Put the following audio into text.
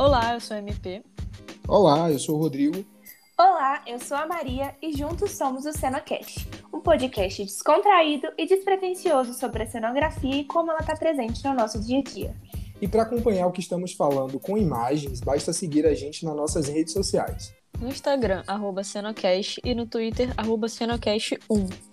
Olá, eu sou a MP. Olá, eu sou o Rodrigo. Olá, eu sou a Maria e juntos somos o Cenocast, um podcast descontraído e despretensioso sobre a cenografia e como ela está presente no nosso dia a dia. E para acompanhar o que estamos falando com imagens, basta seguir a gente nas nossas redes sociais. No Instagram, arroba Cenocast, e no Twitter, arroba Cenocast1.